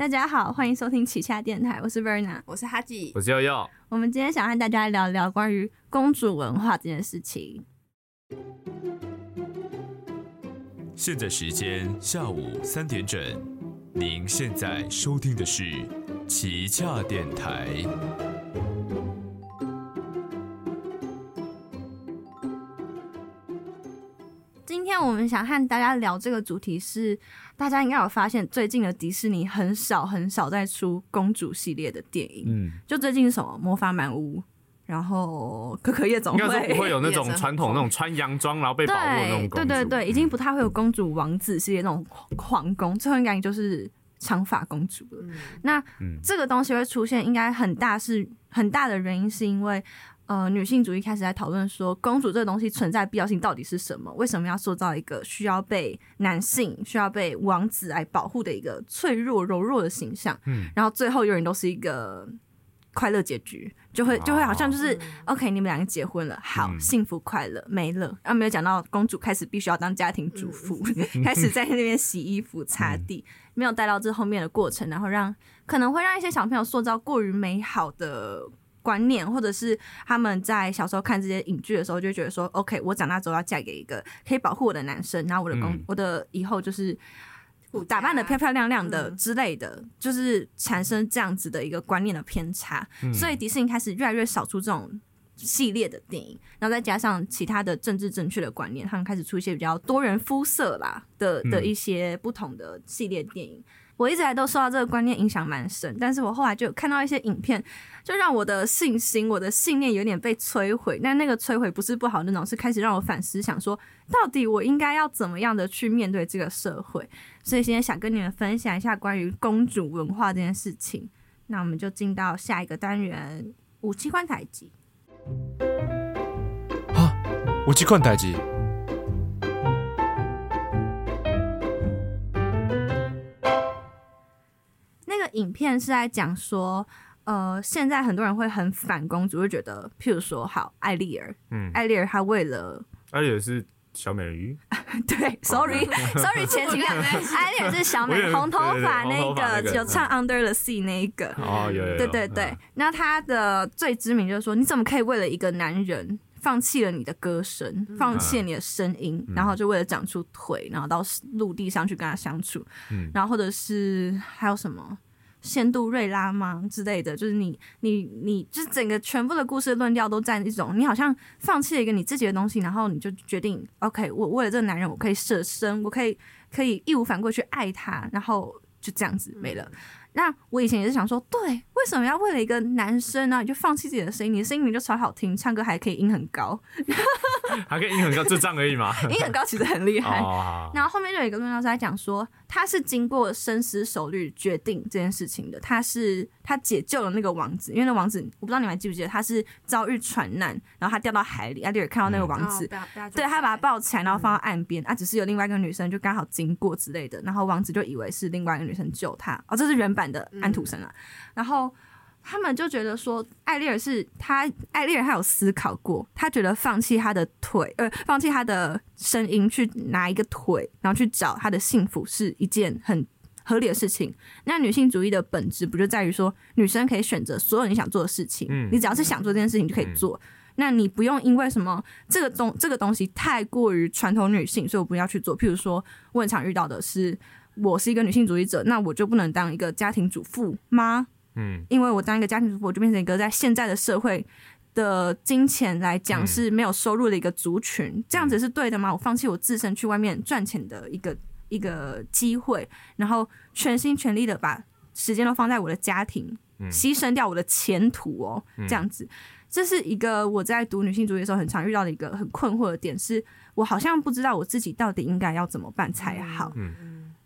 大家好，欢迎收听旗下电台，我是 Verna，我是哈吉，我是悠悠。我们今天想和大家聊聊关于公主文化这件事情。现在时间下午三点整，您现在收听的是旗下电台。们想和大家聊这个主题是，大家应该有发现，最近的迪士尼很少很少在出公主系列的电影。嗯，就最近什么魔法满屋，然后可可夜总应该是，不会有那种传统那种穿洋装然后被保护那种对公主。对对对，已经不太会有公主王子系列那种皇宫，最后应该就是长发公主了。嗯那嗯这个东西会出现，应该很大是很大的原因，是因为呃女性主义开始在讨论说，公主这个东西存在必要性到底是什么？为什么要塑造一个需要被男性、需要被王子来保护的一个脆弱柔弱的形象？嗯然后最后永远都是一个快乐结局，就会就会好像就是、OK，你们两个结婚了，好、嗯幸福快乐没了。然后没有讲到公主开始必须要当家庭主妇，开始在那边洗衣服、擦地，没有带到这后面的过程，然后让可能会让一些小朋友塑造过于美好的。观念，或者是他们在小时候看这些影剧的时候，就觉得说，OK，我长大之后要嫁给一个可以保护我的男生，然后我的公，嗯。我的以后就是打扮的漂漂亮亮的嗯。之类的，就是产生这样子的一个观念的偏差，嗯。所以迪士尼开始越来越少出这种系列的电影，然后再加上其他的政治正确的观念，他们开始出一些比较多元肤色啦的的嗯一些不同的系列电影。我一直来都受到这个观念影响蛮深，但是我后来就看到一些影片，就让我的信心、我的信念有点被摧毁。但那个摧毁不是不好那种，是开始让我反思，想说到底我应该要怎么样的去面对这个社会。所以今天想跟你们分享一下关于公主文化这件事情。那我们就进到下一个单元——武器观台集。啊，有这款代志，片是在讲说，呃，现在很多人会很反公主，会觉得，譬如说，好，艾丽儿，嗯，艾丽儿她为了艾丽尔是小美人鱼，对，sorry，sorry，前几个艾丽儿是小美 红头发那个有唱 Under the Sea 那一个，哦，有有有，对对对嗯，，那她的最知名就是说，你怎么可以为了一个男人放弃了你的歌声，放弃了你的声音，然后就为了长出腿，然后到陆地上去跟他相处，嗯。然后或者是还有什么？仙杜瑞拉吗之类的，就是你你你，就是整个全部的故事论调都在一种，你好像放弃了一个你自己的东西，然后你就决定，OK，我为了这个男人，我可以舍身，我可以可以义无反顾去爱他，然后就这样子没了。那我以前也是想说，对，为什么要为了一个男生呢、你就放弃自己的声音？你的声音明明就超好听，唱歌还可以音很高，还可以音很高，就这样而已嘛。音很高其实很厉害。哦，然后后面就有一个论调是在讲说，他是经过深思熟虑决定这件事情的。他是他解救了那个王子，因为那王子我不知道你们还记不记得，他是遭遇船难，然后他掉到海里，阿丽尔看到那个王子，对他把他抱起来，然后放到岸边，啊，只是有另外一个女生就刚好经过之类的，然后王子就以为是另外一个女生救他，哦，这是原版的安徒生啊，然后。他们就觉得说，艾丽尔是他，艾丽尔他有思考过，他觉得放弃他的腿，呃，放弃他的声音去拿一个腿，然后去找他的幸福是一件很合理的事情。那女性主义的本质不就在于说，女生可以选择所有你想做的事情，嗯你只要是想做这件事情就可以做。那你不用因为什么这个东这个东西太过于传统女性，所以我不要去做。譬如说，我很常遇到的是，我是一个女性主义者，那我就不能当一个家庭主妇吗？嗯因为我当一个家庭主妇，我就变成一个在现在的社会的金钱来讲嗯是没有收入的一个族群，这样子是对的吗？我放弃我自身去外面赚钱的一个一个机会，然后全心全力的把时间都放在我的家庭，嗯牺牲掉我的前途哦，嗯这样子。这是一个我在读女性主义的时候很常遇到的一个很困惑的点，是我好像不知道我自己到底应该要怎么办才好。嗯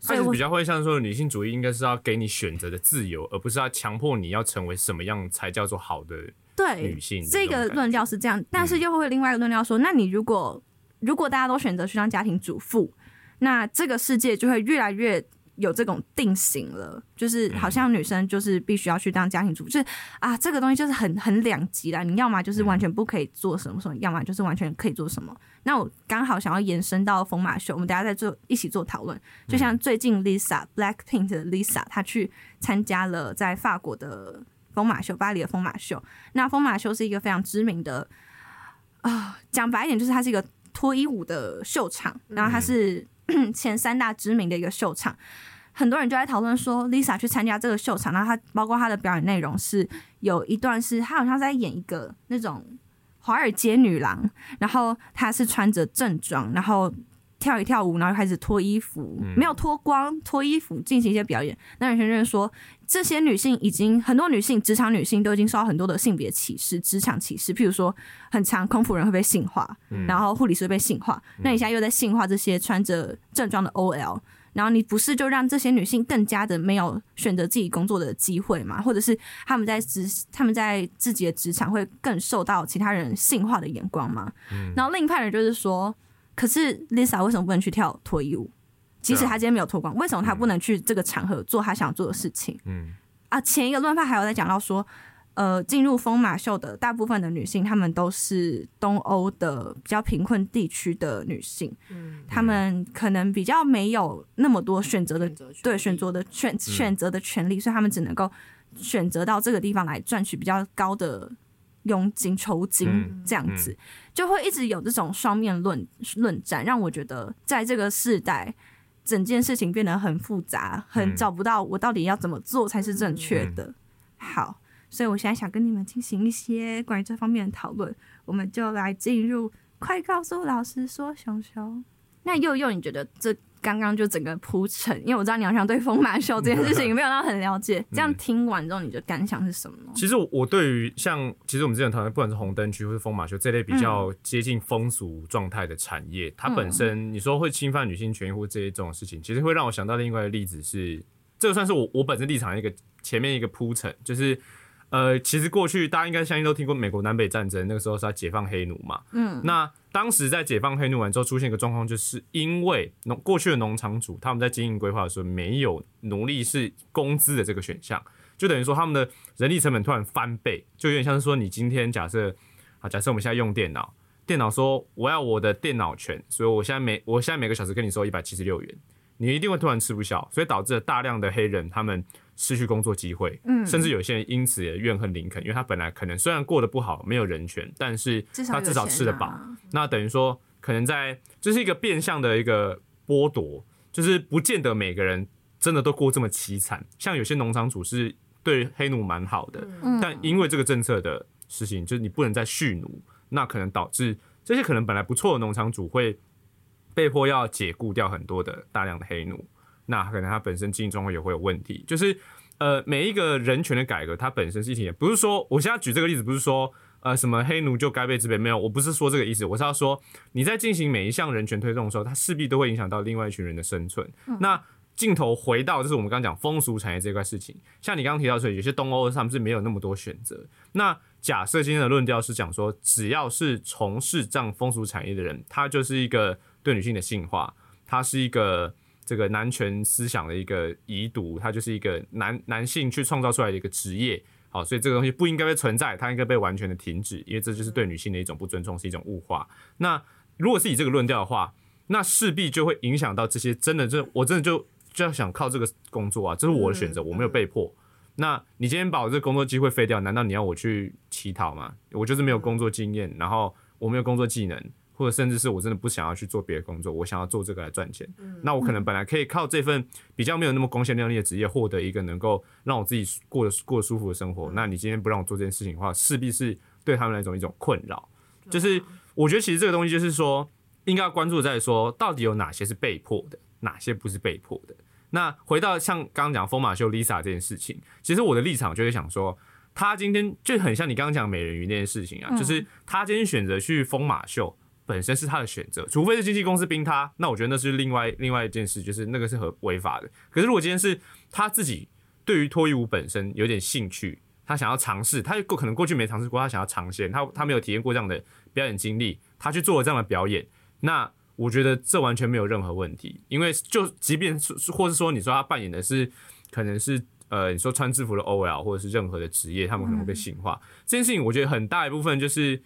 所以我它是比较会像说，女性主义应该是要给你选择的自由，而不是要强迫你要成为什么样才叫做好的对女性的这个论调是这样，但是又会另外一个论调说，那你如果如果大家都选择去当家庭主妇，那这个世界就会越来越有这种定型了，就是好像女生就是必须要去当家庭主妇，就是啊，这个东西就是很很两极啦。你要么就是完全不可以做什么什么，要么就是完全可以做什么。那我刚好想要延伸到疯马秀，我们等下再做一起做讨论。就像最近 Lisa Blackpink 的 Lisa，她去参加了在法国的疯马秀，巴黎的疯马秀。那疯马秀是一个非常知名的啊，讲白一点就是它是一个脱衣舞的秀场，然后它是 前三大知名的一个秀场。很多人就在讨论说，Lisa 去参加这个秀场，然后她包括她的表演内容是有一段是她好像在演一个那种华尔街女郎，然后她是穿着正装，然后跳一跳舞，然后开始脱衣服，没有脱光，脱衣服进行一些表演。那有些人说，这些女性已经很多女性，职场女性都已经受到很多的性别歧视、职场歧视，譬如说，很强空服人会被性化，然后护理师会被性化，那你现在又在性化这些穿着正装的 OL。然后你不是就让这些女性更加的没有选择自己工作的机会吗？或者是他们在职他们在自己的职场会更受到其他人性化的眼光吗？然后另一派人就是说，可是 Lisa 为什么不能去跳脱衣舞？即使她今天没有脱光，为什么她不能去这个场合做她想做的事情？嗯啊，前一个论发还有在讲到说。呃，进入疯马秀的大部分的女性，她们都是东欧的比较贫困地区的女性，嗯，她们可能比较没有那么多选择的，对选择的选选择的权利，所以她们只能够选择到这个地方来赚取比较高的佣金酬金，这样子就会一直有这种双面论论战，让我觉得在这个时代，整件事情变得很复杂，很找不到我到底要怎么做才是正确的。好。所以，我现在想跟你们进行一些关于这方面的讨论，我们就来进入。快告诉老师说，熊熊。那佑佑，你觉得这刚刚就整个铺陈？因为我知道你好像对风马秀这件事情没有到很了解。这样听完之后，你的感想是什么？其实我对于像，其实我们之前讨论，不管是红灯区或是风马秀这类比较接近风俗状态的产业，它本身你说会侵犯女性权益或这些这种事情，其实会让我想到另外一个例子是，这个算是我我本身立场一个前面一个铺陈，就是。呃，其实过去大家应该相信都听过美国南北战争，那个时候是要解放黑奴嘛。嗯，那当时在解放黑奴完之后，出现一个状况，就是因为农过去的农场主他们在经营规划的时候没有奴隶是工资的这个选项，就等于说他们的人力成本突然翻倍，就有点像是说你今天假设啊，假设我们现在用电脑，电脑说我要我的电脑权，所以我现在每我现在每个小时跟你收一百七十六元，你一定会突然吃不消，所以导致了大量的黑人他们。失去工作机会，嗯，甚至有些人因此也怨恨林肯，因为他本来可能虽然过得不好，没有人权，但是他至少吃得饱。那等于说，可能在这是一个变相的一个剥夺，就是不见得每个人真的都过这么凄惨。像有些农场主是对黑奴蛮好的，但因为这个政策的事情，就是你不能再蓄奴，那可能导致这些可能本来不错的农场主会被迫要解雇掉很多的大量的黑奴。那可能他本身经营状况也会有问题，就是呃每一个人权的改革，它本身是一体，不是说我现在举这个例子，不是说呃什么黑奴就该被支配，没有，我不是说这个意思，我是要说你在进行每一项人权推动的时候，它势必都会影响到另外一群人的生存。那镜头回到就是我们刚刚讲风俗产业这块事情，像你刚刚提到说有些东欧他们是没有那么多选择。那假设今天的论调是讲说，只要是从事这样风俗产业的人，他就是一个对女性的性化，他是一个。这个男权思想的一个遗毒，它就是一个男男性去创造出来的一个职业，好，所以这个东西不应该被存在，它应该被完全的停止，因为这就是对女性的一种不尊重，是一种物化。那如果是以这个论调的话，那势必就会影响到这些真的，就我真的就就要想靠这个工作啊，这是我的选择，我没有被迫。那你今天把我这个工作机会废掉，难道你要我去乞讨吗？我就是没有工作经验，然后我没有工作技能。或者甚至是我真的不想要去做别的工作，我想要做这个来赚钱。那我可能本来可以靠这份比较没有那么光鲜亮丽的职业，获得一个能够让我自己过得过得舒服的生活。那你今天不让我做这件事情的话，势必是对他们来种一种困扰。就是我觉得其实这个东西就是说，应该要关注在说，到底有哪些是被迫的，哪些不是被迫的。那回到像刚刚讲疯马秀 Lisa 这件事情，其实我的立场就是想说，他今天就很像你刚刚讲美人鱼那件事情啊，就是他今天选择去疯马秀。本身是他的选择，除非是经纪公司逼他，那我觉得那是另外另外一件事，就是那个是合违法的。可是如果今天是他自己对于脱衣舞本身有点兴趣，他想要尝试，他过可能过去没尝试过，他想要尝鲜，他他没有体验过这样的表演经历，他去做了这样的表演，那我觉得这完全没有任何问题，因为就即便是或是说你说他扮演的是可能是呃你说穿制服的 OL 或者是任何的职业，他们可能会被性化、这件事情，我觉得很大一部分就是。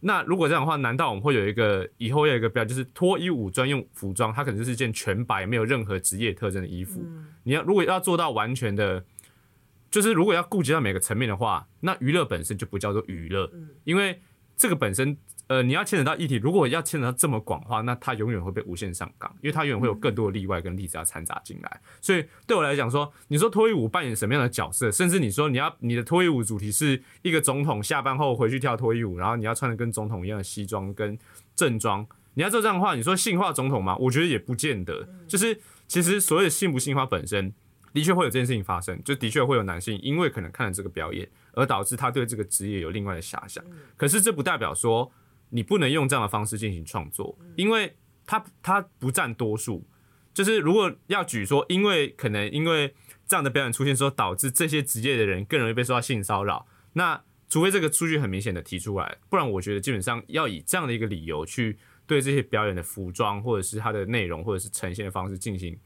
那如果这样的话，难道我们会有一个以后要有一个标，就是脱衣舞专用服装，它可能就是一件全白、没有任何职业特征的衣服。你要如果要做到完全的，就是如果要顾及到每个层面的话，那娱乐本身就不叫做娱乐，因为这个本身，呃，你要牵扯到议题，如果要牵扯到这么广的话，那它永远会被无限上纲，因为它永远会有更多的例外跟例子要掺杂进来。所以对我来讲说，你说脱衣舞扮演什么样的角色，甚至你说你要你的脱衣舞主题是一个总统下班后回去跳脱衣舞，然后你要穿的跟总统一样的西装跟正装，你要做这样的话，你说性化总统吗？我觉得也不见得。就是其实所谓的性不性化本身，的确会有这件事情发生，就的确会有男性因为可能看了这个表演，而导致他对这个职业有另外的遐想。可是这不代表说你不能用这样的方式进行创作，因为它它不占多数。就是如果要举说，因为可能因为这样的表演出现之后，导致这些职业的人更容易被受到性骚扰，那除非这个数据很明显的提出来，不然我觉得基本上要以这样的一个理由去对这些表演的服装或者是它的内容或者是呈现的方式进行，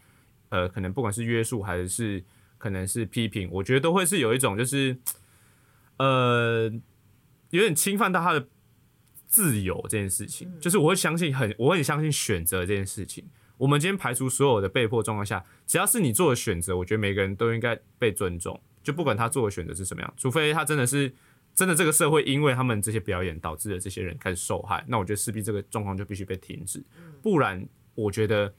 呃，可能不管是约束还是可能是批评，我觉得都会是有一种就是，呃，有点侵犯到他的自由这件事情，就是我会相信很，我会很相信选择这件事情。我们今天排除所有的被迫状况下，只要是你做的选择，我觉得每个人都应该被尊重，就不管他做的选择是什么样，除非他真的是真的这个社会因为他们这些表演导致了这些人开始受害，那我觉得势必这个状况就必须被停止，不然我觉得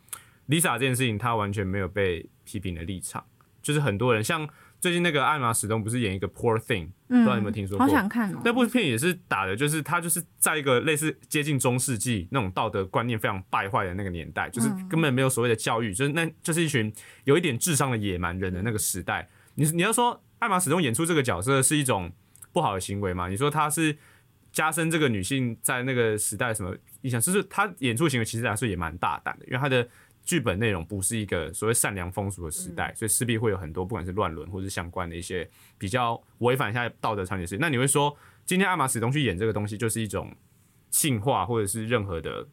Lisa 这件事情她完全没有被批评的立场，就是很多人像最近那个艾玛史东不是演一个 Poor Thing，、不知道你有没有听说过？好想看哦。那部片也是打的，就是他就是在一个类似接近中世纪那种道德观念非常败坏的那个年代，就是根本没有所谓的教育，就是那就是一群有一点智商的野蛮人的那个时代。你你要说艾玛史东演出这个角色是一种不好的行为吗？你说他是加深这个女性在那个时代什么印象？就是他演出行为其实来说也蛮大胆的，因为他的剧本内容不是一个所谓善良风俗的时代，所以势必会有很多不管是乱伦或是相关的一些比较违反一下道德常理的事。那你会说，今天艾玛史东去演这个东西，就是一种性化或者是任何的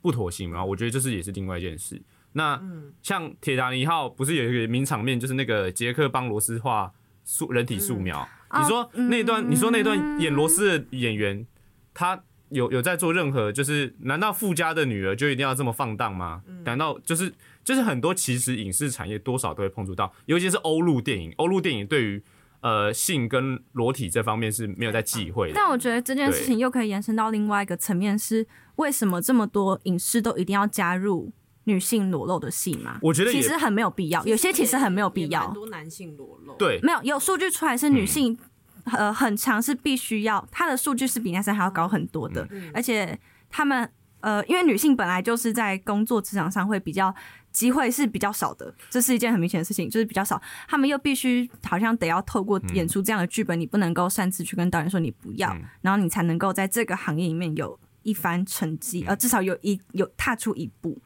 不妥协吗？我觉得这是也是另外一件事。那像铁达尼号不是有一个名场面，就是那个杰克帮罗斯画素人体素描。你说那段，你说那段演罗斯的演员，他有有在做任何，就是难道富家的女儿就一定要这么放荡吗？难道就是就是很多其实影视产业多少都会碰触到，尤其是欧陆电影，欧陆电影对于呃性跟裸体这方面是没有在忌讳的。但我觉得这件事情又可以延伸到另外一个层面，是为什么这么多影视都一定要加入女性裸露的戏吗？我觉得其实很没有必要，有些其实很没有必要很。多男性裸露。对，没有有数据出来是女性，呃，很长是必须要，她的数据是比男生还要高很多的，而且他们呃，因为女性本来就是在工作职场上会比较机会是比较少的，这是一件很明显的事情，就是比较少，他们又必须好像得要透过演出这样的剧本，你不能够擅自去跟导演说你不要，嗯。然后你才能够在这个行业里面有一番成绩，呃，至少有一有踏出一步。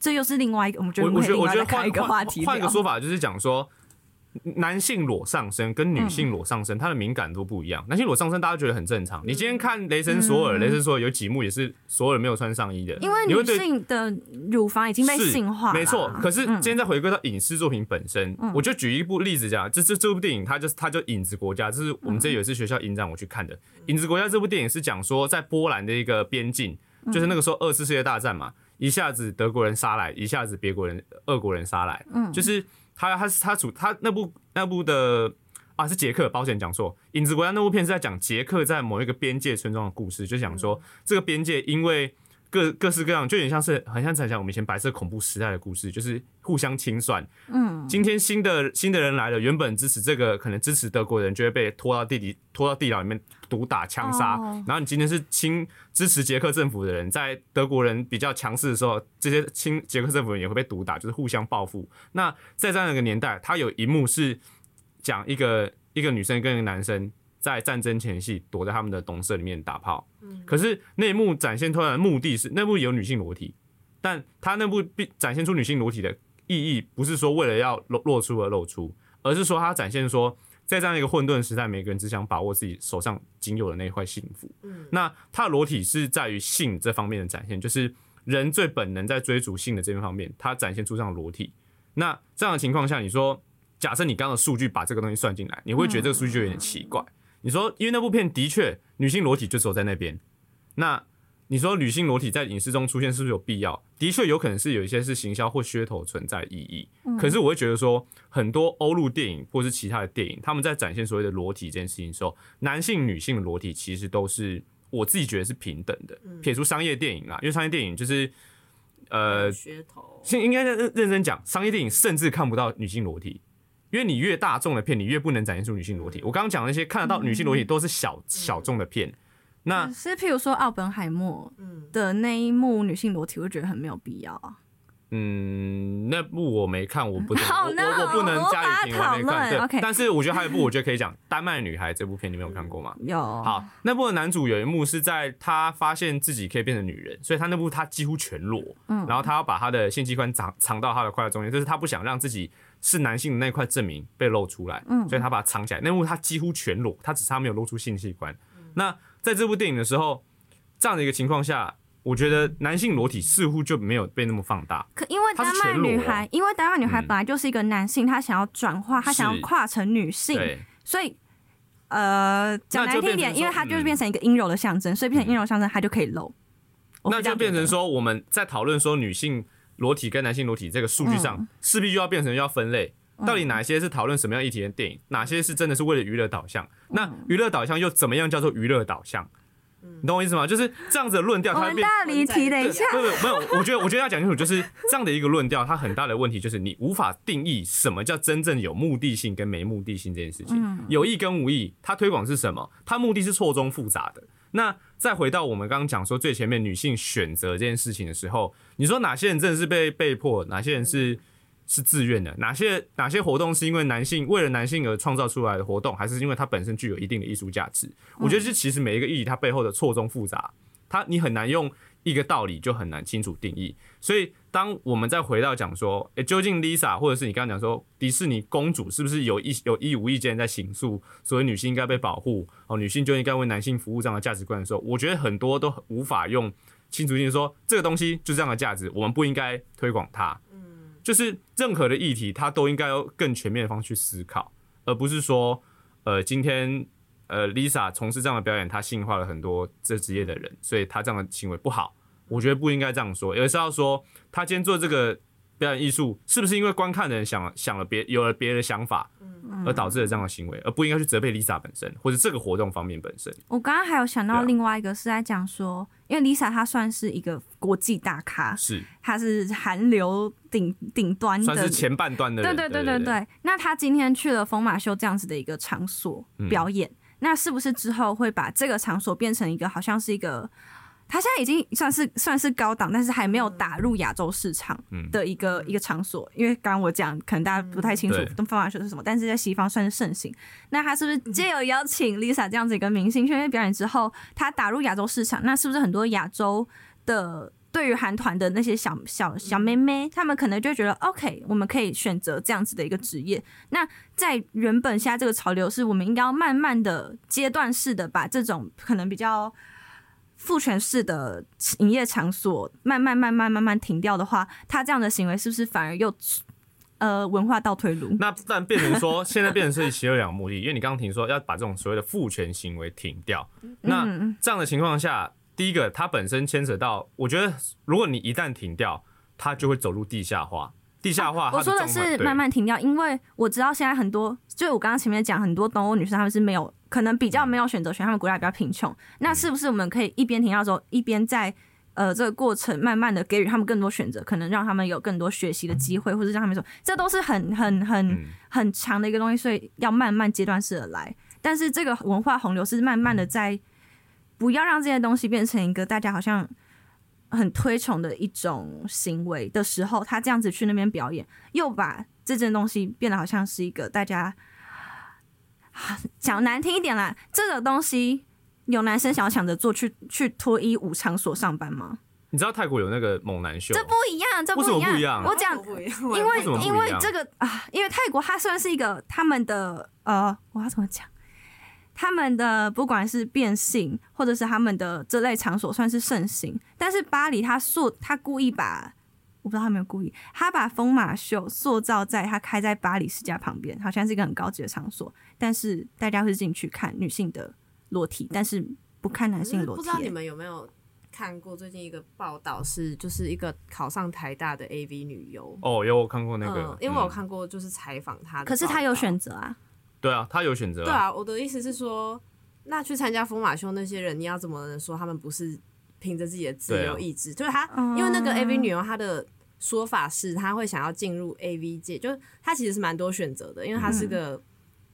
这又是另外一个，我们觉得我我觉得我觉得们可以另外开换一个话题换一个说法就是讲说，男性裸上身跟女性裸上嗯身，它的敏感度不一样。男性裸上身大家觉得很正常，你今天看《雷神索尔》，嗯。雷神索尔有几幕也是所有人没有穿上衣的，因为女性的乳房已经被是性化了，没错。可是嗯。今天再回归到影视作品本身，我就举一部例子讲，这这这部电影它就是它就《影子国家》，这是我们这有一次学校影展我去看的，《影子国家》这部电影是讲说在波兰的一个边境，就是那个时候二次世界大战嘛，一下子德国人杀来，一下子别国人俄国人杀来，嗯。就是他他是他主他那部那部的。啊，是杰克，保险讲错。《影子国家》那部片是在讲杰克在某一个边界村庄的故事，就讲说这个边界因为各各式各样，就有点像是很像在讲我们以前白色恐怖时代的故事，就是互相清算。嗯，今天新的新的人来了，原本支持这个可能支持德国人，就会被拖到地底拖到地牢里面毒打枪杀。哦然后你今天是亲支持捷克政府的人，在德国人比较强势的时候，这些亲捷克政府人也会被毒打，就是互相报复。那在这样一个年代，他有一幕是讲一个一个女生跟一个男生在战争前夕躲在他们的董舍里面打炮。可是那一幕展现出来的目的是，那部有女性裸体，但他那部必展现出女性裸体的意义，不是说为了要露露出而露出，而是说他展现说，在这样一个混沌时代，每个人只想把握自己手上仅有的那一块幸福。那他的裸体是在于性这方面的展现，就是人最本能在追逐性的这边方面，他展现出这样的裸体。那这样的情况下，你说，假设你刚刚的数据把这个东西算进来，你会觉得这个数据就有点奇怪。你说，因为那部片的确女性裸体就只有在那边，那你说女性裸体在影视中出现是不是有必要？的确有可能是有一些是行销或噱头存在意义。可是我会觉得说，很多欧陆电影或是其他的电影，他们在展现所谓的裸体这件事情的时候，男性、女性的裸体其实都是我自己觉得是平等的。撇除商业电影啦，因为商业电影就是呃，噱头，现应该认认真讲，商业电影甚至看不到女性裸体。因为你越大众的片，你越不能展现出女性裸体。我刚刚讲那些看得到女性裸体都是小小众的片，那是譬如说奥本海默的那一幕女性裸体，我就觉得很没有必要啊。嗯，那部我没看，我不能，好我那我我不能加以评，论但是我觉得还有一部，我觉得可以讲《丹麦女孩》这部片，你没有看过吗？有，好，那部的男主有一幕是在他发现自己可以变成女人，所以他那部他几乎全裸，嗯。然后他要把他的性器官藏藏到他的胯中间，就是他不想让自己是男性的那块证明被露出来，嗯所以他把它藏起来。那幕他几乎全裸，他只差没有露出性器官。那在这部电影的时候，这样的一个情况下，我觉得男性裸体似乎就没有被那么放大。可因为丹麦女孩，因为丹麦女孩嗯本来就是一个男性，他想要转化，她想要跨成女性，对，所以呃，讲难听一点，因为它就是嗯变成一个阴柔的象征，所以变成阴柔象征，它就可以露。那就变成说，我们在讨论说女性裸体跟男性裸体这个数据上嗯，势必就要变成要分类。到底哪些是讨论什么样议题的电影，哪些是真的是为了娱乐导向？那嗯娱乐导向又怎么样叫做娱乐导向？你懂我意思吗？就是这样子的论调，它会变。大离题，等一下，不不没有，我觉得我觉得要讲清楚，就是这样的一个论调，它很大的问题就是你无法定义什么叫真正有目的性跟没目的性这件事情。嗯有意跟无意，它推广是什么？它目的是错综复杂的。那再回到我们刚刚讲说最前面女性选择这件事情的时候，你说哪些人真的是被被迫，哪些人是是自愿的？哪些哪些活动是因为男性为了男性而创造出来的活动，还是因为它本身具有一定的艺术价值？我觉得这其实每一个议题它背后的错综复杂，它你很难用一个道理就很难清楚定义。所以当我们再回到讲说，诶、究竟 Lisa 或者是你刚刚讲说迪士尼公主是不是有意有意无意间在行诉所谓女性应该被保护哦，女性就应该为男性服务这样的价值观的时候，我觉得很多都无法用清楚性说这个东西就这样的价值，我们不应该推广它。就是任何的议题，它都应该要更全面的方式去思考，而不是说，呃，今天呃 Lisa 从事这样的表演，她性化了很多这职业的人，所以她这样的行为不好。我觉得不应该这样说，而是要说她今天做这个表演艺术，是不是因为观看的人想想了别有了别的想法，而导致了这样的行为，而不应该去责备 Lisa 本身或者这个活动方面本身。我刚刚还有想到另外一个是在讲说，因为 Lisa 她算是一个国际大咖，是，她是韩流顶顶端的，算是前半段的人。对对对对对。那她今天去了疯马秀这样子的一个场所嗯表演，那是不是之后会把这个场所变成一个好像是一个？他现在已经算是算是高档，但是还没有打入亚洲市场嗯的一个、一个场所。因为刚刚我讲，可能大家不太清楚东方马秀是什么，但是在西方算是盛行。那他是不是借由邀请 Lisa 这样子一个明星去表演之后，他打入亚洲市场？那是不是很多亚洲的对于韩团的那些小小小妹妹，他们可能就觉得 OK，我们可以选择这样子的一个职业。那在原本现在这个潮流，是我们应该要慢慢的阶段式的把这种可能比较。父权式的营业场所慢慢慢慢慢慢停掉的话，他这样的行为是不是反而又呃文化倒退路？那但变成说，现在变成是其实有两个目的，因为你刚刚听说要把这种所谓的父权行为停掉。那嗯这样的情况下，第一个它本身牵扯到，我觉得如果你一旦停掉，它就会走入地下化。地下化它我说的是慢慢停掉，因为我知道现在很多，就是我刚刚前面讲很多东欧女生，她们是没有可能比较没有选择权，她们国家比较贫穷。那是不是我们可以一边停掉之后，一边在呃这个过程慢慢的给予他们更多选择，可能让他们有更多学习的机会，或者让他们说，这都是很很很嗯很强的一个东西，所以要慢慢阶段式的来。但是这个文化洪流是慢慢的在，不要让这些东西变成一个大家好像很推崇的一种行为的时候，他这样子去那边表演，又把这件东西变得好像是一个大家讲难听一点啦，这个东西有男生想要抢着做去去脱衣舞场所上班吗？你知道泰国有那个猛男秀，这不一样，这为什么一样。不一样我讲不一样，因为因为这个啊，因为泰国它算是一个他们的呃，我要怎么讲？他们的不管是变性，或者是他们的这类场所算是盛行，但是巴黎他塑他故意把我不知道他有没有故意，他把疯马秀塑造在他开在巴黎世家旁边，好像是一个很高级的场所，但是大家会进去看女性的裸体，但是不看男性裸体不知。道你们有没有看过最近一个报道是，就是一个考上台大的 AV 女优。哦，有我看过那个嗯，，因为我看过，就是采访她的。可是他有选。择啊，对啊，他有选择对啊，我的意思是说，那去参加疯马秀那些人，你要怎么能说他们不是凭着自己的自由意志？就是他，嗯因为那个 AV 女优她的说法是，她会想要进入 AV 界，就是她其实是蛮多选择的，因为她是个。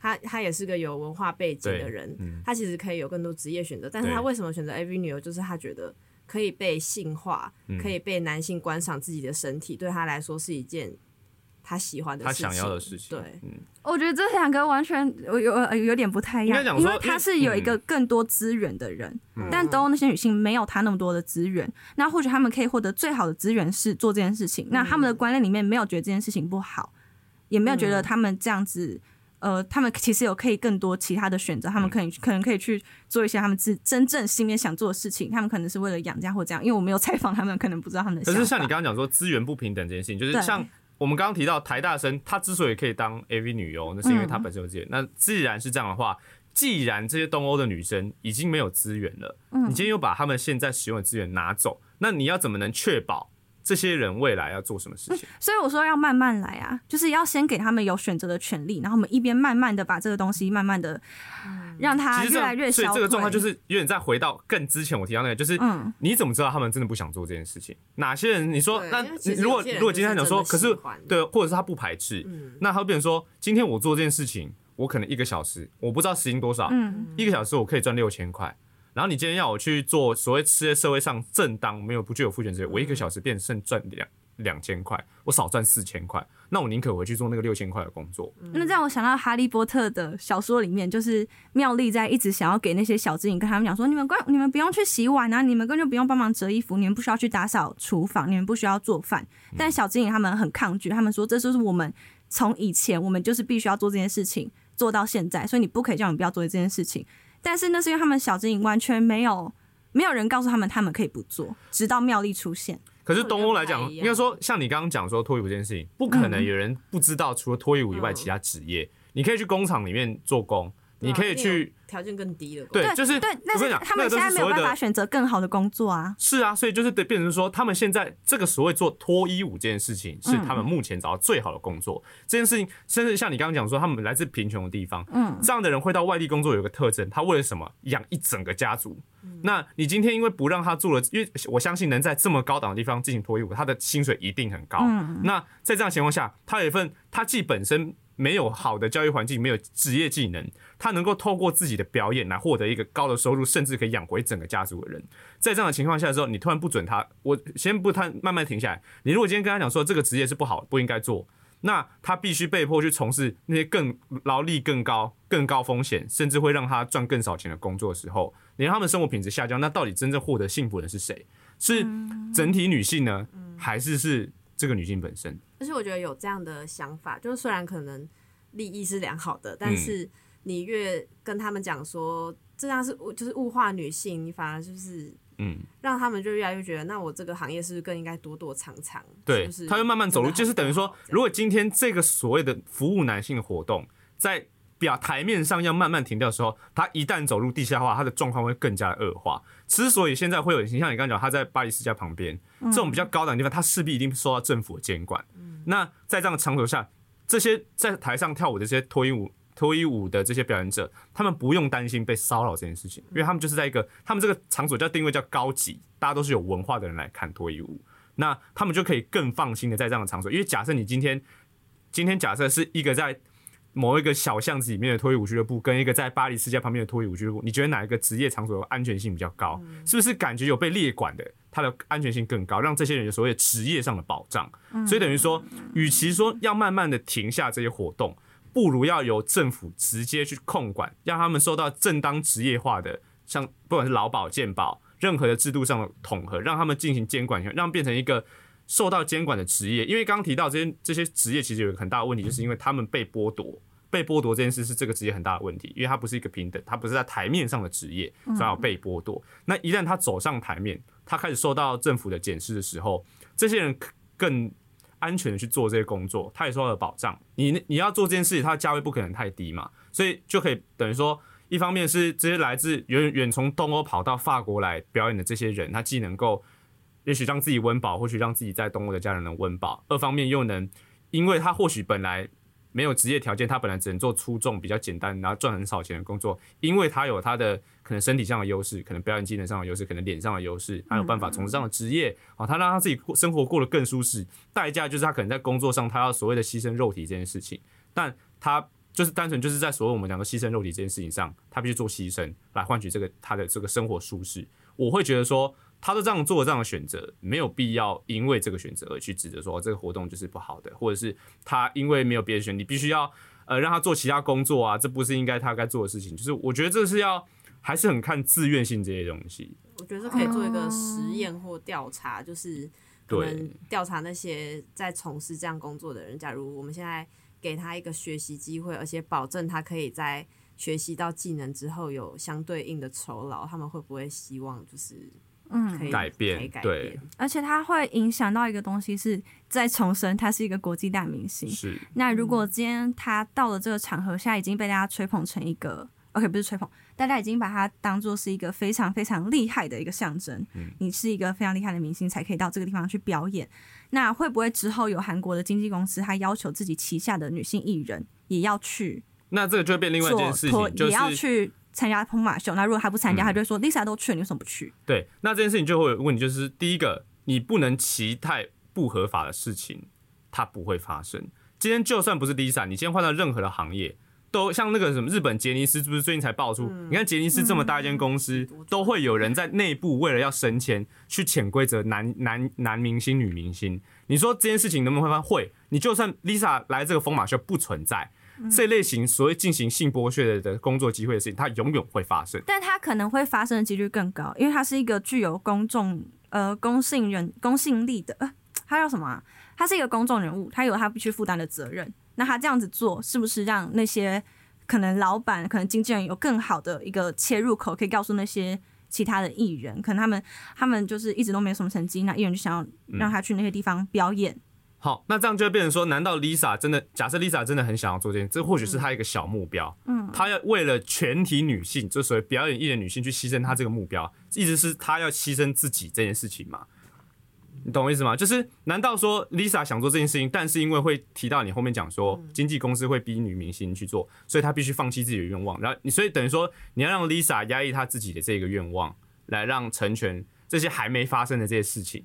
她她也是个有文化背景的对人，嗯她其实可以有更多职业选择，但是对她为什么选择 AV 女优？就是她觉得可以被性化，嗯可以被男性观赏自己的身体，对她来说是一件她喜欢的他事情。想要的事情。对，嗯，我觉得这两个完全有有呃有点不太一样因为他是有一个更多资源的人，嗯但都那些女性没有他那么多的资源，那或许他们可以获得最好的资源是做这件事情，那他们的观念里面没有觉得这件事情不好，也没有觉得他们这样子。呃，他们其实有可以更多其他的选择，他们可以可能可以去做一些他们自真正心里面想做的事情。他们可能是为了养家或这样，因为我没有采访他们，可能不知道他们的。可是像你刚刚讲说资源不平等这件事情，就是像我们刚刚提到台大生，她之所以可以当 AV 女优，那是因为她本身有资源。那既然是这样的话，既然这些东欧的女生已经没有资源了，你今天又把他们现在使用的资源拿走，那你要怎么能确保这些人未来要做什么事情？所以我说要慢慢来啊，就是要先给他们有选择的权利，然后我们一边慢慢的把这个东西慢慢的让它其实这越来越样，所以这个状况就是有点再回到更之前我提到那个，就是嗯你怎么知道他们真的不想做这件事情？哪些人你说那如果如果今天他讲说，可是对，或者是他不排斥，嗯那他会变成说，今天我做这件事情，我可能一个小时，我不知道时薪多少，嗯，一个小时我可以赚六千块。然后你今天要我去做所谓吃在社会上正当没有不具有父权制，我一个小时变剩赚两两千块，我少赚四千块，那我宁可回去做那个六千块的工作。那这样我想到哈利波特的小说里面，就是妙丽在一直想要给那些小精灵跟他们讲说，你们关你们不用去洗碗啊，你们根本就不用帮忙折衣服，你们不需要去打扫厨房，你们不需要做饭。但小精灵他们很抗拒，他们说这就是我们从以前我们就是必须要做这件事情做到现在，所以你不可以叫我们不要做这件事情。但是那是因为他们小精灵完全没有没有人告诉他们他们可以不做，直到妙丽出现。可是东欧来讲，应该说像你刚刚讲说脱衣舞这件事情，不可能有人不知道除了脱衣舞以外嗯其他职业。你可以去工厂里面做工，你可以去条件更低的。对，就是对，那是我跟你讲，他们现在没有办法选择更好的工作啊。是啊，所以就是得变成说，他们现在这个所谓做脱衣舞这件事情，是他们目前找到最好的工作。这件事情，甚至像你刚刚讲说，他们来自贫穷的地方，嗯，这样的人会到外地工作，有个特征，他为了什么？养一整个家族。那你今天因为不让他做了，因为我相信能在这么高档的地方进行脱衣舞，他的薪水一定很高。嗯那在这样情况下，他有一份他既本身没有好的教育环境，没有职业技能，他能够透过自己的表演来获得一个高的收入，甚至可以养活一整个家族的人。在这样的情况下的时候，你突然不准他，我先不谈，慢慢停下来。你如果今天跟他讲说这个职业是不好，不应该做，那他必须被迫去从事那些更劳力更高、更高风险，甚至会让他赚更少钱的工作的时候，你让他们生活品质下降，那到底真正获得幸福的是谁？是整体女性呢，还是是这个女性本身？而且我觉得有这样的想法，就是虽然可能利益是良好的，但是你越跟他们讲说这样是物就是物化女性，你反而就是嗯，让他们就越来越觉得，那我这个行业是不是更应该躲躲藏藏？对是是，他会慢慢走路，就是等于说如果今天这个所谓的服务男性的活动在表台面上要慢慢停掉的时候，他一旦走入地下化，他的状况会更加的恶化。之所以现在会有，像你刚刚讲，他在巴黎世家旁边这种比较高档的地方，他势必一定受到政府的监管。那在这样的场所下，这些在台上跳舞的这些脱衣舞。脱衣舞的这些表演者，他们不用担心被骚扰这件事情，因为他们就是在一个他们这个场所叫定位叫高级，大家都是有文化的人来看脱衣舞，那他们就可以更放心的在这样的场所，因为假设你今天今天假设是一个在某一个小巷子里面的脱衣舞俱乐部，跟一个在巴黎世家旁边的脱衣舞俱乐部，你觉得哪一个职业场所的安全性比较高？是不是感觉有被列管的，它的安全性更高，让这些人有所谓的职业上的保障？所以等于说，与其说要慢慢的停下这些活动，不如要由政府直接去控管，让他们受到正当职业化的，像不管是劳保、健保，任何的制度上的统合，让他们进行监管，让变成一个受到监管的职业。因为刚刚提到这些这些职业，其实有一个很大的问题，就是因为他们被剥夺被剥夺这件事是这个职业很大的问题，因为它不是一个平等，它不是在台面上的职业，所以要被剥夺。那一旦他走上台面，他开始受到政府的检视的时候，这些人更安全的去做这些工作，他也受到了保障。你你要做这件事情，它的价位不可能太低嘛，所以就可以等于说，一方面是这些来自远远从东欧跑到法国来表演的这些人，他既能够也许让自己温饱，或许让自己在东欧的家人能温饱；二方面又能，因为他或许本来没有职业条件，他本来只能做粗重、比较简单，然后赚很少钱的工作，因为他有他的可能身体上的优势，可能表演技能上的优势，可能脸上的优势，他有办法从事这样的职业哦，他让他自己过生活过得更舒适，代价就是他可能在工作上他要所谓的牺牲肉体这件事情，但他就是单纯就是在所谓我们讲的牺牲肉体这件事情上，他必须做牺牲来换取这个他的这个生活舒适。我会觉得说，他都这样做这样的选择，没有必要因为这个选择而去指责说这个活动就是不好的，或者是他因为没有别的选，你必须要呃让他做其他工作啊，这不是应该他该做的事情。就是我觉得这是要还是很看自愿性这些东西。我觉得可以做一个实验或调查，就是可对能调查那些在从事这样工作的人。假如我们现在给他一个学习机会，而且保证他可以在学习到技能之后有相对应的酬劳，他们会不会希望就是嗯可以改变对？而且它会影响到一个东西，是在重生他是一个国际大明星。是那如果今天他到了这个场合，现在已经被大家吹捧成一个，OK，不是吹捧，大家已经把他当做是一个非常非常厉害的一个象征。你是一个非常厉害的明星，才可以到这个地方去表演。那会不会之后有韩国的经纪公司，他要求自己旗下的女性艺人也要去那这个就会变另外一件，事情，就也要去参加疯马秀？那如果他不参加，嗯他就会说 Lisa 都去了，你为什么不去？对，那这件事情就会有问题，就是第一个，你不能期待不合法的事情它不会发生。今天就算不是 Lisa，你今天换到任何的行业，都像那个什么日本杰尼斯，是不是最近才爆出？你看杰尼斯这么大一间公司，都会有人在内部为了要升迁，去潜规则男男男明星、女明星。你说这件事情能不能会发生？会。你就算 Lisa 来这个疯马秀不存在。这类型所谓进行性剥削的工作机会的事情，它永远会发生。但它可能会发生的几率更高，因为它是一个具有公众呃公信人公信力的，呃，他叫什么、啊？他是一个公众人物，他有他必须负担的责任。那他这样子做，是不是让那些可能老板、可能经纪人有更好的一个切入口，可以告诉那些其他的艺人，可能他们他们就是一直都没什么成绩，那艺人就想要让他去那些地方表演。好，那这样就会变成说，难道 Lisa 真的假设 Lisa 真的很想要做这件事，这或许是她一个小目标，嗯，她要为了全体女性，就所谓表演艺人女性去牺牲她这个目标，意思是她要牺牲自己这件事情嘛？你懂我意思吗？就是难道说 Lisa 想做这件事情，但是因为会提到你后面讲说经纪公司会逼女明星去做，所以她必须放弃自己的愿望，然后你所以等于说你要让 Lisa 压抑她自己的这个愿望，来让成全这些还没发生的这些事情。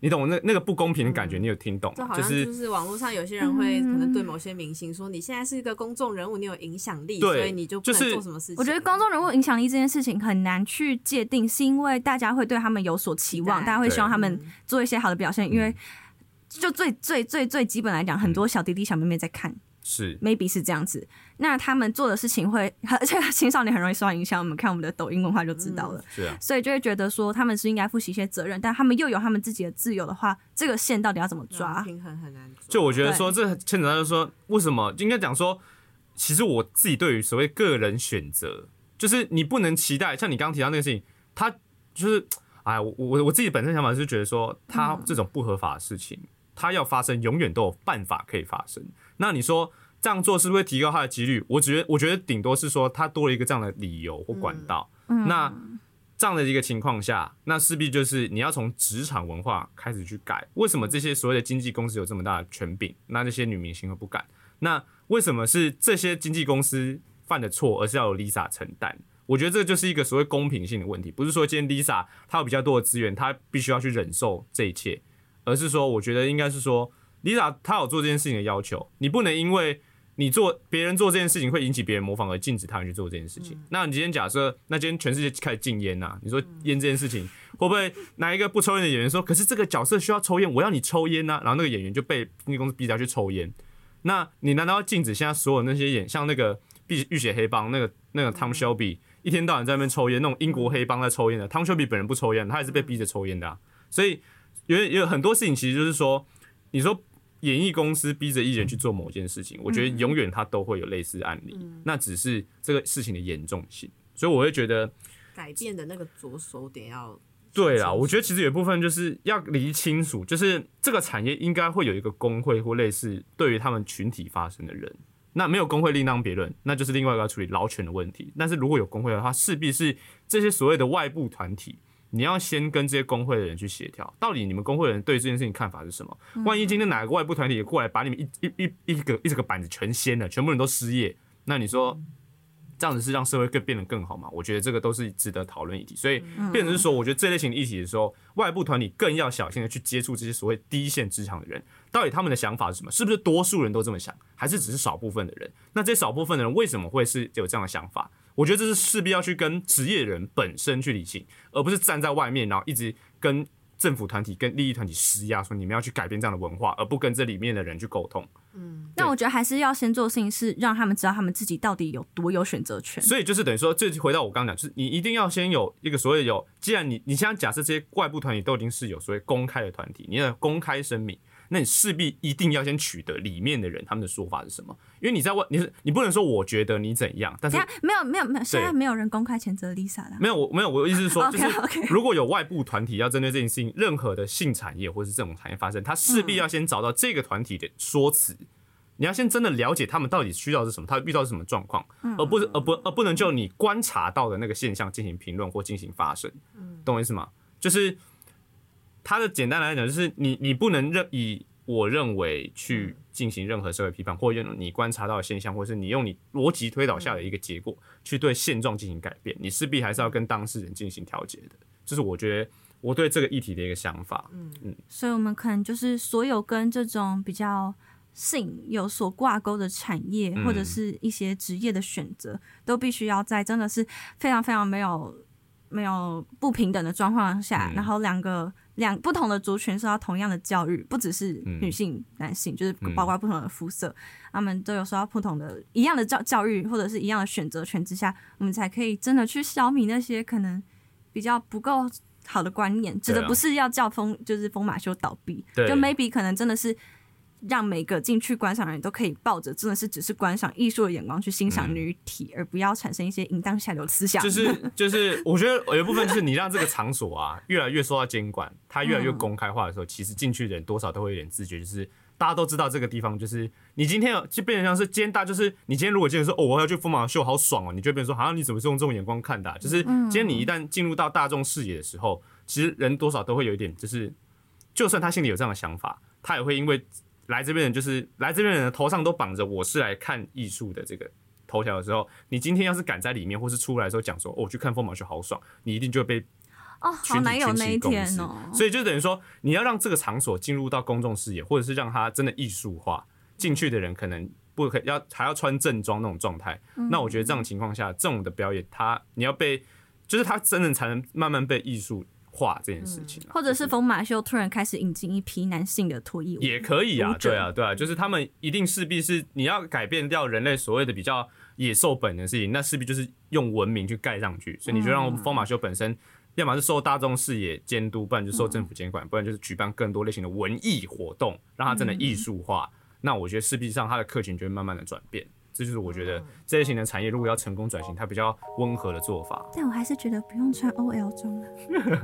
你懂我那那个不公平的感觉，你有听懂吗？就好像就是网络上有些人会可能对某些明星说，你现在是一个公众人物，你有影响力，所以你就不能就是做什么事情。我觉得公众人物影响力这件事情很难去界定，是因为大家会对他们有所期望，大家会希望他们嗯做一些好的表现，因为就最最最最基本来讲，很多小弟弟小妹妹在看是，maybe 是这样子。那他们做的事情会，而且青少年很容易受到影响，我们看我们的抖音文化就知道了。是啊，所以就会觉得说他们是应该负起一些责任，但他们又有他们自己的自由的话，这个线到底要怎么抓？平衡很难。就我觉得说，这牵扯到就是说，为什么应该讲说，其实我自己对于所谓个人选择，就是你不能期待，像你刚刚提到那个事情，他就是，哎，我我我自己本身想法是觉得说，他这种不合法的事情，他要发生，永远都有办法可以发生。那你说这样做是不是会提高他的几率？我觉得，我觉得顶多是说他多了一个这样的理由或管道。那这样的一个情况下，那势必就是你要从职场文化开始去改。为什么这些所谓的经纪公司有这么大的权柄？那这些女明星会不敢？那为什么是这些经纪公司犯的错，而是要由 Lisa 承担？我觉得这就是一个所谓公平性的问题，不是说今天 Lisa 她有比较多的资源，她必须要去忍受这一切，而是说，我觉得应该是说，Lisa 她有做这件事情的要求，你不能因为你做别人做这件事情会引起别人模仿而禁止他人去做这件事情。那你今天假设，那今天全世界开始禁烟呐、你说烟这件事情会不会哪一个不抽烟的演员说，可是这个角色需要抽烟，我要你抽烟呐、然后那个演员就被经纪公司逼着要去抽烟。那你难道要禁止现在所有那些演像那个碧浴血黑帮那个那个 Tom Shelby 一天到晚在那边抽烟，那种英国黑帮在抽烟的，Tom Shelby 本人不抽烟，他也是被逼着抽烟的、啊。所以有有很多事情其实就是说，你说演艺公司逼着艺人去做某件事情，我觉得永远他都会有类似案例，那只是这个事情的严重性，所以我会觉得。改变的那个着手点要对啦，我觉得其实有一部分就是要理清楚，就是这个产业应该会有一个工会或类似对于他们群体发生的人。那没有工会另当别论，那就是另外一个要处理劳权的问题。但是如果有工会的话，势必是这些所谓的外部团体，你要先跟这些工会的人去协调，到底你们工会的人对这件事情看法是什么？万一今天哪个外部团体过来把你们一一一一个一个板子全掀了，全部人都失业，那你说？这样子是让社会更变得更好吗？我觉得这个都是值得讨论议题。所以，变成是说，我觉得这类型的议题的时候，外部团体更要小心的去接触这些所谓第一线职场的人，到底他们的想法是什么？是不是多数人都这么想，还是只是少部分的人？那这少部分的人为什么会是有这样的想法？我觉得这是势必要去跟职业人本身去理性，而不是站在外面，然后一直跟政府团体、跟利益团体施压，说你们要去改变这样的文化，而不跟这里面的人去沟通。嗯，那我觉得还是要先做事情，是让他们知道他们自己到底有多有选择权。所以就是等于说，这回到我刚刚讲，就是你一定要先有一个所谓有，既然你你现在假设这些外部团体都已经是有所谓公开的团体，你要公开声明，那你势必一定要先取得里面的人他们的说法是什么，因为你在问你是你不能说我觉得你怎样，但是没有没有没有，现在没有人公开谴责 Lisa 的，没有我没有我的意思是说，就是如果有外部团体要针对这件事情，任何的性产业或是这种产业发生，他势必要先找到这个团体的说辞。你要先真的了解他们到底需要是什么，他遇到是什么状况，而不是而不而不能就你观察到的那个现象进行评论或进行发声，懂我意思吗？就是他的简单来讲，就是你你不能认以我认为去进行任何社会批判，或用你观察到的现象，或是你用你逻辑推导下的一个结果去对现状进行改变，你势必还是要跟当事人进行调解的。这是我觉得我对这个议题的一个想法。嗯嗯，所以我们可能就是所有跟这种比较。性有所挂钩的产业或者是一些职业的选择，都必须要在真的是非常非常没有没有不平等的状况下，然后两个两不同的族群受到同样的教育，不只是女性、男性，就是包括不同的肤色，他们都有受到不同的一样的教教育或者是一样的选择权之下，我们才可以真的去消弭那些可能比较不够好的观念。指的不是要叫风就是风马修倒闭，就 maybe 可能真的是。让每个进去观赏的人都可以抱着真的是只是观赏艺术的眼光去欣赏女体，而不要产生一些淫荡下流的思想。就是 就是，我觉得有一部分就是你让这个场所啊越来越受到监管，它越来越公开化的时候，其实进去的人多少都会有点自觉，就是大家都知道这个地方就是你今天就变成像是今天大，就是你今天如果今天说哦我要去疯马秀好爽哦，你就变成说好像你怎么是用这种眼光看的？就是今天你一旦进入到大众视野的时候，其实人多少都会有一点，就是就算他心里有这样的想法，他也会因为。来这边人就是来这边人的头上都绑着我是来看艺术的这个头条的时候，你今天要是敢在里面或是出来的时候讲说，我去看风马秀好爽，你一定就会被哦，好难有那一天哦。所以就等于说，你要让这个场所进入到公众视野，或者是让它真的艺术化，进去的人可能不可要还要穿正装那种状态。那我觉得这种情况下，这种的表演，它你要被就是它真的才能慢慢被艺术。画这件事情，或者是风马秀突然开始引进一批男性的脱衣舞，也可以啊，对啊，对啊，就是他们一定势必是你要改变掉人类所谓的比较野兽本能的事情，那势必就是用文明去盖上去，所以你就让风马秀本身，要么是受大众视野监督，不然就受政府监管，不然就是举办更多类型的文艺活动，让它真的艺术化，那我觉得势必上它的客群就会慢慢的转变。这就是我觉得这类型的产业，如果要成功转型，它比较温和的做法。但我还是觉得不用穿 OL 装了，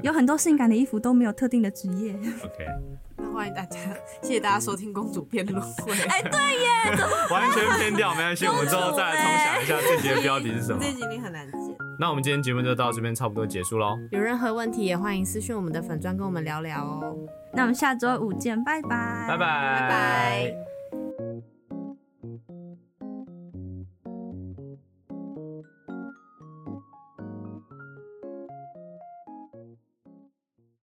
有很多性感的衣服都没有特定的职业。OK，那欢迎大家，谢谢大家收听公主辩论会。哎，对耶，完全偏掉，没关系，我们之后再来重想一下这集的标题是什么。这集你很难记。那我们今天节目就到这边差不多结束喽。有任何问题也欢迎私讯我们的粉砖跟我们聊聊哦。那我们下周五见，拜拜，拜拜，拜拜。